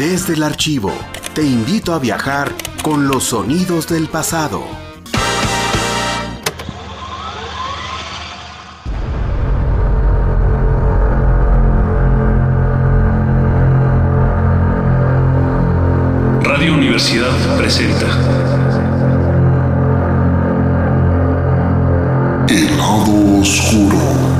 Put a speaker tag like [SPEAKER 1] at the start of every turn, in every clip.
[SPEAKER 1] Desde el archivo, te invito a viajar con los sonidos del pasado.
[SPEAKER 2] Radio Universidad presenta
[SPEAKER 3] El lado oscuro.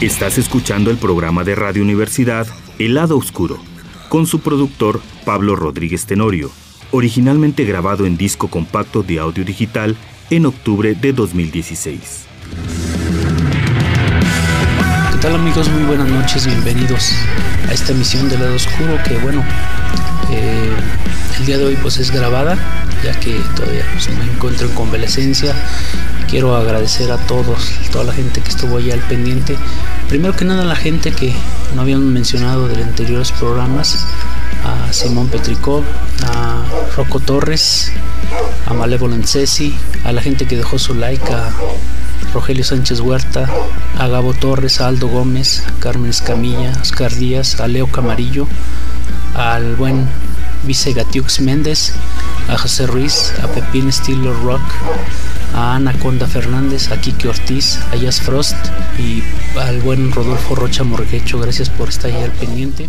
[SPEAKER 4] Estás escuchando el programa de Radio Universidad El lado oscuro, con su productor Pablo Rodríguez Tenorio, originalmente grabado en disco compacto de audio digital en octubre de 2016.
[SPEAKER 5] ¿Qué tal amigos? Muy buenas noches, bienvenidos a esta emisión del lado oscuro que bueno, eh, el día de hoy pues es grabada ya que todavía pues, me encuentro en convalecencia quiero agradecer a todos, toda la gente que estuvo allá al pendiente. Primero que nada, la gente que no habían mencionado de anteriores programas, a Simón Petricó, a Rocco Torres, a Malevolent Ceci, a la gente que dejó su like, a Rogelio Sánchez Huerta, a Gabo Torres, a Aldo Gómez, a Carmen Escamilla, a Oscar Díaz, a Leo Camarillo, al buen Vice Gatiux Méndez, a José Ruiz, a Pepín Estilo Rock, a Anaconda Fernández, a Kiki Ortiz, a Jazz Frost y al buen Rodolfo Rocha Morguecho. Gracias por estar ahí al pendiente.